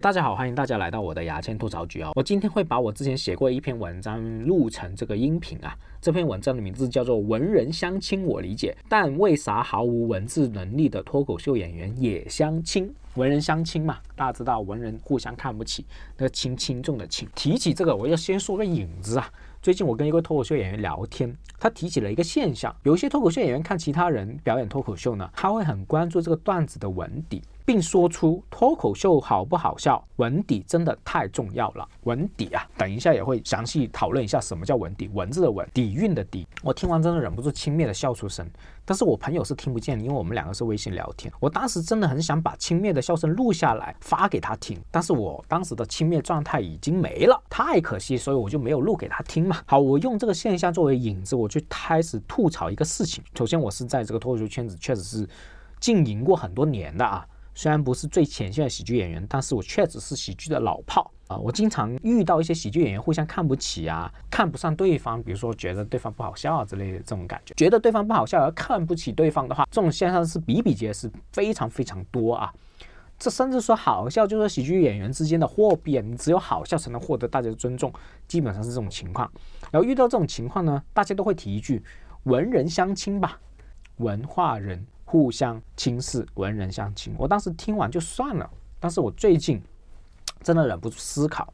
大家好，欢迎大家来到我的牙签吐槽局啊！我今天会把我之前写过一篇文章录成这个音频啊。这篇文章的名字叫做《文人相亲》，我理解，但为啥毫无文字能力的脱口秀演员也相亲？文人相亲嘛，大家知道文人互相看不起，那个轻重的轻。提起这个，我要先说个影子啊。最近我跟一个脱口秀演员聊天，他提起了一个现象：有些脱口秀演员看其他人表演脱口秀呢，他会很关注这个段子的文底。并说出脱口秀好不好笑，文底真的太重要了。文底啊，等一下也会详细讨论一下什么叫文底，文字的文，底蕴的底。我听完真的忍不住轻蔑的笑出声，但是我朋友是听不见，因为我们两个是微信聊天。我当时真的很想把轻蔑的笑声录下来发给他听，但是我当时的轻蔑状态已经没了，太可惜，所以我就没有录给他听嘛。好，我用这个现象作为引子，我去开始吐槽一个事情。首先，我是在这个脱口秀圈子确实是经营过很多年的啊。虽然不是最前线的喜剧演员，但是我确实是喜剧的老炮啊！我经常遇到一些喜剧演员互相看不起啊，看不上对方，比如说觉得对方不好笑啊之类的这种感觉，觉得对方不好笑而看不起对方的话，这种现象是比比皆是，非常非常多啊！这甚至说好笑就是喜剧演员之间的货币啊，你只有好笑才能获得大家的尊重，基本上是这种情况。然后遇到这种情况呢，大家都会提一句：文人相亲吧，文化人。互相轻视，文人相亲。我当时听完就算了，但是我最近真的忍不住思考，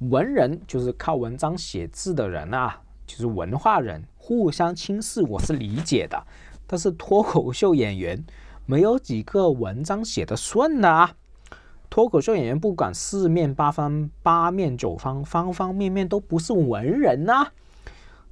文人就是靠文章写字的人啊，就是文化人互相轻视，我是理解的。但是脱口秀演员没有几个文章写的顺的啊，脱口秀演员不管四面八方、八面九方、方方面面都不是文人啊。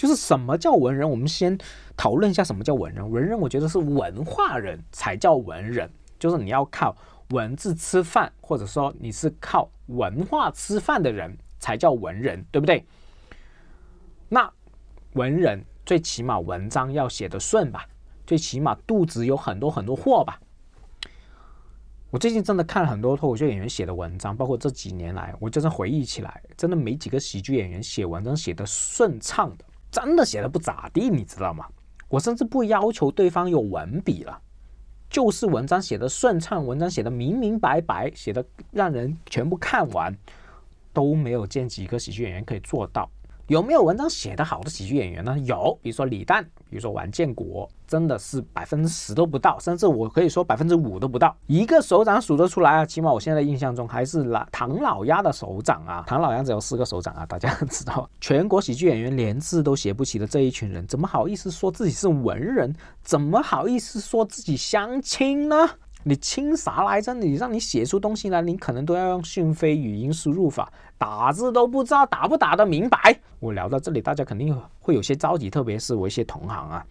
就是什么叫文人？我们先讨论一下什么叫文人。文人，我觉得是文化人才叫文人，就是你要靠文字吃饭，或者说你是靠文化吃饭的人才叫文人，对不对？那文人最起码文章要写的顺吧，最起码肚子有很多很多货吧。我最近真的看了很多脱口秀演员写的文章，包括这几年来，我真的回忆起来，真的没几个喜剧演员写文章写的顺畅的。真的写的不咋地，你知道吗？我甚至不要求对方有文笔了，就是文章写的顺畅，文章写的明明白白，写的让人全部看完，都没有见几个喜剧演员可以做到。有没有文章写的好的喜剧演员呢？有，比如说李诞，比如说王建国，真的是百分之十都不到，甚至我可以说百分之五都不到，一个手掌数得出来啊。起码我现在印象中还是老唐老鸭的手掌啊，唐老鸭只有四个手掌啊，大家知道。全国喜剧演员连字都写不起的这一群人，怎么好意思说自己是文人？怎么好意思说自己相亲呢？你亲啥来着？你让你写出东西来，你可能都要用讯飞语音输入法，打字都不知道打不打得明白。我聊到这里，大家肯定会有些着急，特别是我一些同行啊，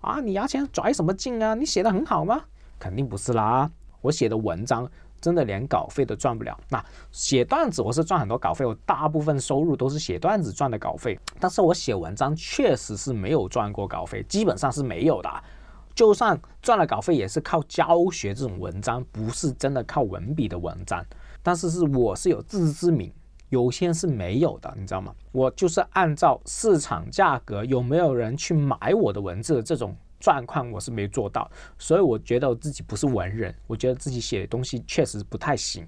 啊，你牙签拽什么劲啊？你写的很好吗？肯定不是啦，我写的文章真的连稿费都赚不了。那写段子我是赚很多稿费，我大部分收入都是写段子赚的稿费，但是我写文章确实是没有赚过稿费，基本上是没有的。就算赚了稿费，也是靠教学这种文章，不是真的靠文笔的文章。但是是我是有自知之明，有些是没有的，你知道吗？我就是按照市场价格，有没有人去买我的文字这种状况，我是没做到。所以我觉得我自己不是文人，我觉得自己写的东西确实不太行。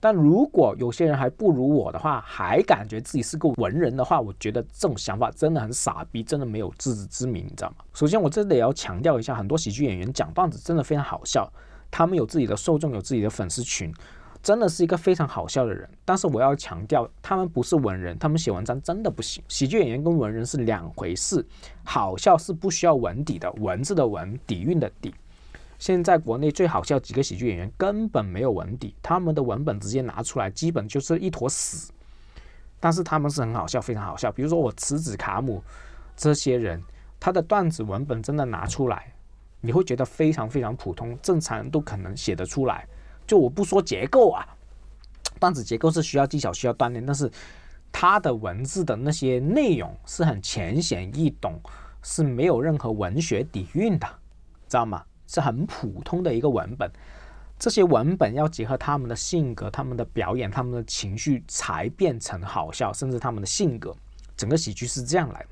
但如果有些人还不如我的话，还感觉自己是个文人的话，我觉得这种想法真的很傻逼，真的没有自知之明，你知道吗？首先，我真的也要强调一下，很多喜剧演员讲段子真的非常好笑，他们有自己的受众，有自己的粉丝群，真的是一个非常好笑的人。但是我要强调，他们不是文人，他们写文章真的不行。喜剧演员跟文人是两回事，好笑是不需要文底的，文字的文，底蕴的底。现在国内最好笑几个喜剧演员根本没有文底，他们的文本直接拿出来，基本就是一坨屎。但是他们是很好笑，非常好笑。比如说我池子卡姆这些人，他的段子文本真的拿出来，你会觉得非常非常普通，正常人都可能写得出来。就我不说结构啊，段子结构是需要技巧、需要锻炼，但是他的文字的那些内容是很浅显易懂，是没有任何文学底蕴的，知道吗？是很普通的一个文本，这些文本要结合他们的性格、他们的表演、他们的情绪，才变成好笑，甚至他们的性格，整个喜剧是这样来的。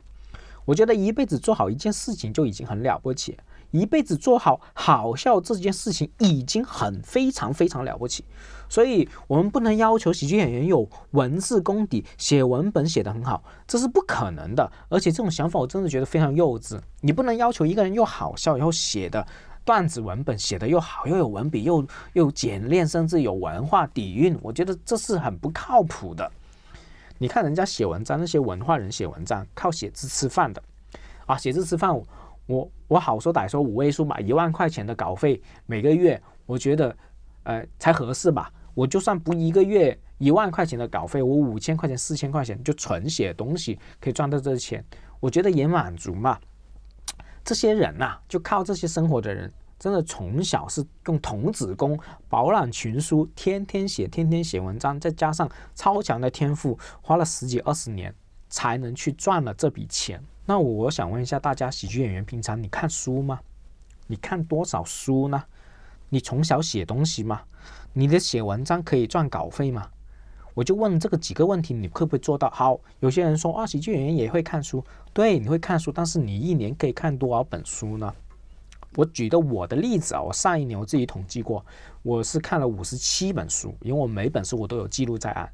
我觉得一辈子做好一件事情就已经很了不起，一辈子做好好笑这件事情已经很非常非常了不起，所以我们不能要求喜剧演员有文字功底，写文本写得很好，这是不可能的。而且这种想法我真的觉得非常幼稚。你不能要求一个人又好笑然后写的段子文本写得又好，又有文笔，又又简练，甚至有文化底蕴。我觉得这是很不靠谱的。你看人家写文章，那些文化人写文章靠写字吃饭的啊，写字吃饭。我我好说歹说五位数吧，一万块钱的稿费每个月，我觉得，呃，才合适吧。我就算不一个月一万块钱的稿费，我五千块钱、四千块钱就纯写东西可以赚到这钱，我觉得也满足嘛。这些人呐，就靠这些生活的人，真的从小是用童子功饱览群书，天天写，天天写文章，再加上超强的天赋，花了十几二十年才能去赚了这笔钱。那我想问一下大家，喜剧演员平常你看书吗？你看多少书呢？你从小写东西吗？你的写文章可以赚稿费吗？我就问这个几个问题，你会不会做到？好，有些人说啊，喜剧演员也会看书，对，你会看书，但是你一年可以看多少本书呢？我举的我的例子啊，我上一年我自己统计过，我是看了五十七本书，因为我每本书我都有记录在案。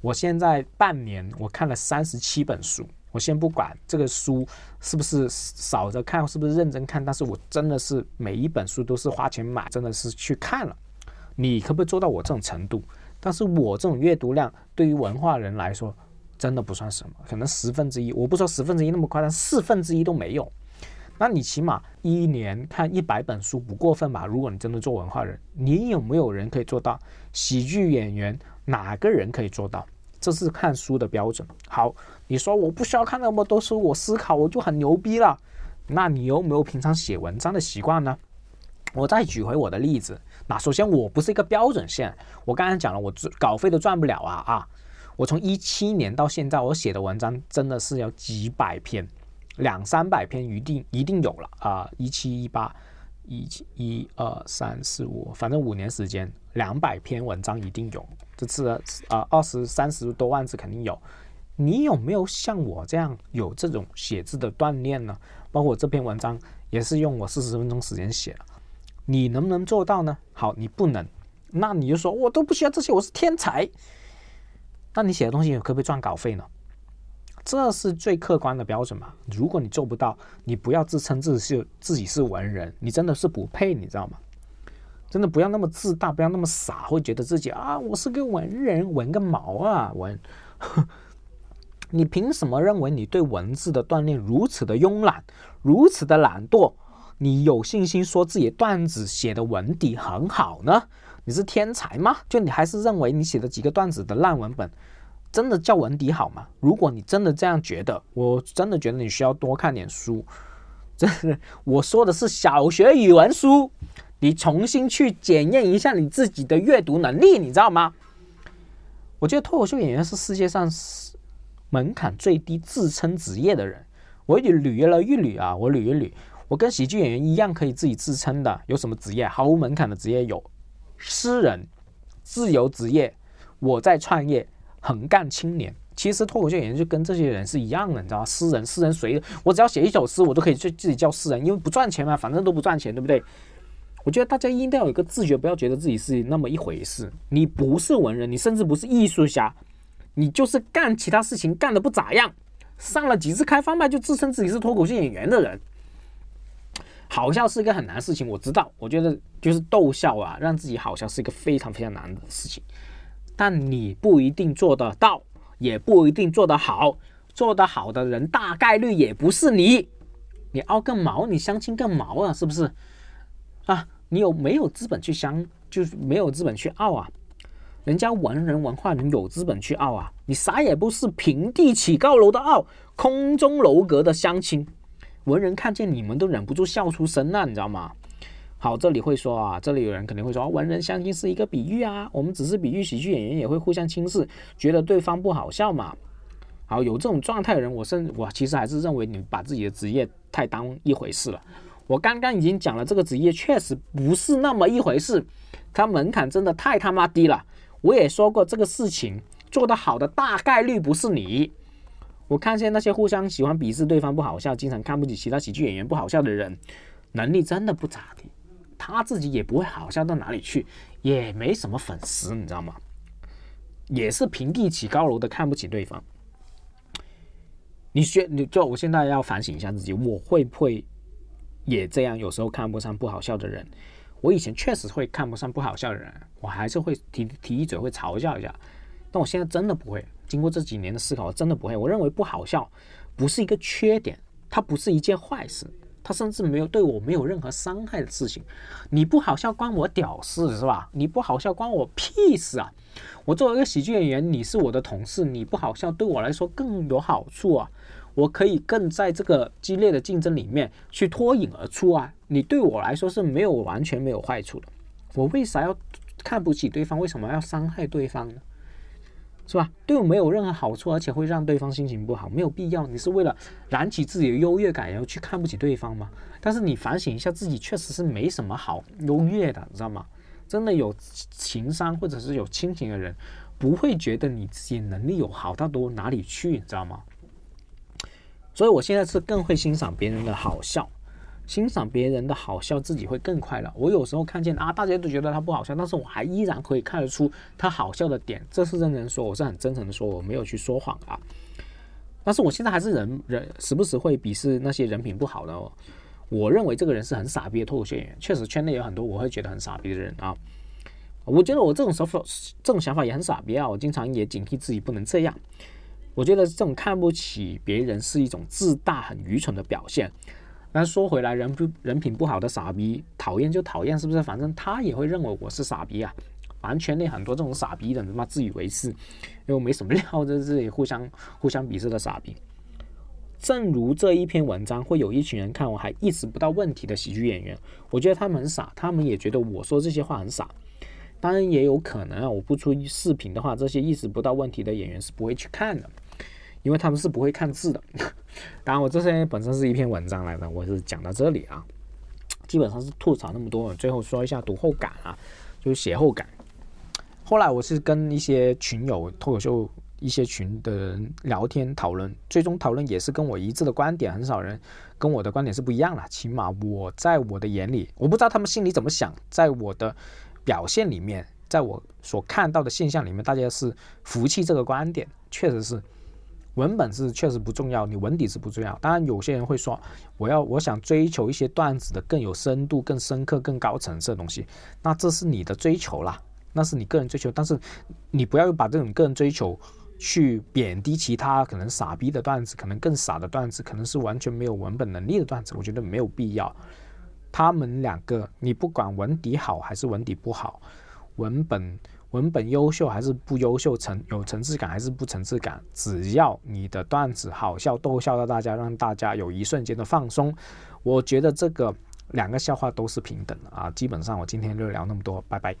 我现在半年我看了三十七本书。我先不管这个书是不是少着看，是不是认真看，但是我真的是每一本书都是花钱买，真的是去看了。你可不可以做到我这种程度？但是我这种阅读量对于文化人来说，真的不算什么，可能十分之一，我不说十分之一那么夸张，四分之一都没有。那你起码一年看一百本书不过分吧？如果你真的做文化人，你有没有人可以做到？喜剧演员哪个人可以做到？这是看书的标准。好。你说我不需要看那么多书，我思考我就很牛逼了。那你有没有平常写文章的习惯呢？我再举回我的例子。那首先我不是一个标准线，我刚才讲了，我稿费都赚不了啊啊！我从一七年到现在，我写的文章真的是有几百篇，两三百篇一定一定有了啊！一七一八一一二三四五，反正五年时间，两百篇文章一定有。这次啊二十三十多万字肯定有。你有没有像我这样有这种写字的锻炼呢？包括这篇文章也是用我四十分钟时间写的，你能不能做到呢？好，你不能，那你就说我都不需要这些，我是天才。那你写的东西可不可以赚稿费呢？这是最客观的标准嘛？如果你做不到，你不要自称自己是自己是文人，你真的是不配，你知道吗？真的不要那么自大，不要那么傻，会觉得自己啊，我是个文人，文个毛啊，文。你凭什么认为你对文字的锻炼如此的慵懒，如此的懒惰？你有信心说自己段子写的文底很好呢？你是天才吗？就你还是认为你写的几个段子的烂文本，真的叫文底好吗？如果你真的这样觉得，我真的觉得你需要多看点书。真的，我说的是小学语文书，你重新去检验一下你自己的阅读能力，你知道吗？我觉得脱口秀演员是世界上。门槛最低、自称职业的人，我捋了一捋啊，我捋一捋，我跟喜剧演员一样可以自己自称的，有什么职业？毫无门槛的职业有诗人、自由职业、我在创业、横干青年。其实脱口秀演员就跟这些人是一样的，你知道吗？诗人，诗人谁？我只要写一首诗，我都可以去自己叫诗人，因为不赚钱嘛，反正都不赚钱，对不对？我觉得大家一定要有一个自觉，不要觉得自己是那么一回事。你不是文人，你甚至不是艺术家。你就是干其他事情干的不咋样，上了几次开放麦就自称自己是脱口秀演员的人，好笑是一个很难的事情，我知道。我觉得就是逗笑啊，让自己好笑是一个非常非常难的事情，但你不一定做得到，也不一定做得好。做得好的人大概率也不是你，你凹个毛，你相亲个毛啊，是不是？啊，你有没有资本去相，就是没有资本去傲啊？人家文人文化人有资本去傲啊，你啥也不是，平地起高楼的傲，空中楼阁的相亲，文人看见你们都忍不住笑出声了，你知道吗？好，这里会说啊，这里有人肯定会说，文人相亲是一个比喻啊，我们只是比喻喜剧演员也会互相轻视，觉得对方不好笑嘛。好，有这种状态的人，我甚我其实还是认为你把自己的职业太当一回事了。我刚刚已经讲了，这个职业确实不是那么一回事，它门槛真的太他妈低了。我也说过这个事情做得好的大概率不是你。我看见那些互相喜欢鄙视对方不好笑，经常看不起其他喜剧演员不好笑的人，能力真的不咋地，他自己也不会好笑到哪里去，也没什么粉丝，你知道吗？也是平地起高楼的看不起对方。你学你就我现在要反省一下自己，我会不会也这样？有时候看不上不好笑的人，我以前确实会看不上不好笑的人，我还是会提提一嘴会嘲笑一下。但我现在真的不会。经过这几年的思考，我真的不会。我认为不好笑不是一个缺点，它不是一件坏事，它甚至没有对我没有任何伤害的事情。你不好笑关我屌事是吧？你不好笑关我屁事啊！我作为一个喜剧演员，你是我的同事，你不好笑对我来说更有好处啊！我可以更在这个激烈的竞争里面去脱颖而出啊！你对我来说是没有完全没有坏处的。我为啥要看不起对方？为什么要伤害对方呢？是吧？对我没有任何好处，而且会让对方心情不好，没有必要。你是为了燃起自己的优越感，然后去看不起对方吗？但是你反省一下自己，确实是没什么好优越的，你知道吗？真的有情商或者是有亲情的人，不会觉得你自己能力有好到多哪里去，你知道吗？所以我现在是更会欣赏别人的好笑。欣赏别人的好笑，自己会更快乐。我有时候看见啊，大家都觉得他不好笑，但是我还依然可以看得出他好笑的点。这是认真说，我是很真诚的说，我没有去说谎啊。但是我现在还是人人时不时会鄙视那些人品不好的。哦。我认为这个人是很傻逼的脱口秀演员，确实圈内有很多我会觉得很傻逼的人啊。我觉得我这种手法、这种想法也很傻逼啊。我经常也警惕自己不能这样。我觉得这种看不起别人是一种自大、很愚蠢的表现。但说回来，人不人品不好的傻逼，讨厌就讨厌，是不是？反正他也会认为我是傻逼啊。反正圈内很多这种傻逼的，他妈自以为是，又没什么料，在这里互相互相鄙视的傻逼。正如这一篇文章，会有一群人看我还意识不到问题的喜剧演员，我觉得他们很傻，他们也觉得我说这些话很傻。当然也有可能啊，我不出视频的话，这些意识不到问题的演员是不会去看的。因为他们是不会看字的，当然我这些本身是一篇文章来的，我是讲到这里啊，基本上是吐槽那么多，最后说一下读后感啊，就是写后感。后来我是跟一些群友、脱口秀一些群的人聊天讨论，最终讨论也是跟我一致的观点，很少人跟我的观点是不一样了。起码我在我的眼里，我不知道他们心里怎么想，在我的表现里面，在我所看到的现象里面，大家是服气这个观点，确实是。文本是确实不重要，你文底是不重要。当然，有些人会说，我要我想追求一些段子的更有深度、更深刻、更高层次的东西，那这是你的追求啦，那是你个人追求。但是，你不要把这种个人追求去贬低其他可能傻逼的段子，可能更傻的段子，可能是完全没有文本能力的段子。我觉得没有必要。他们两个，你不管文底好还是文底不好，文本。文本优秀还是不优秀，层有层次感还是不层次感，只要你的段子好笑，逗笑到大家，让大家有一瞬间的放松，我觉得这个两个笑话都是平等的啊。基本上我今天就聊那么多，拜拜。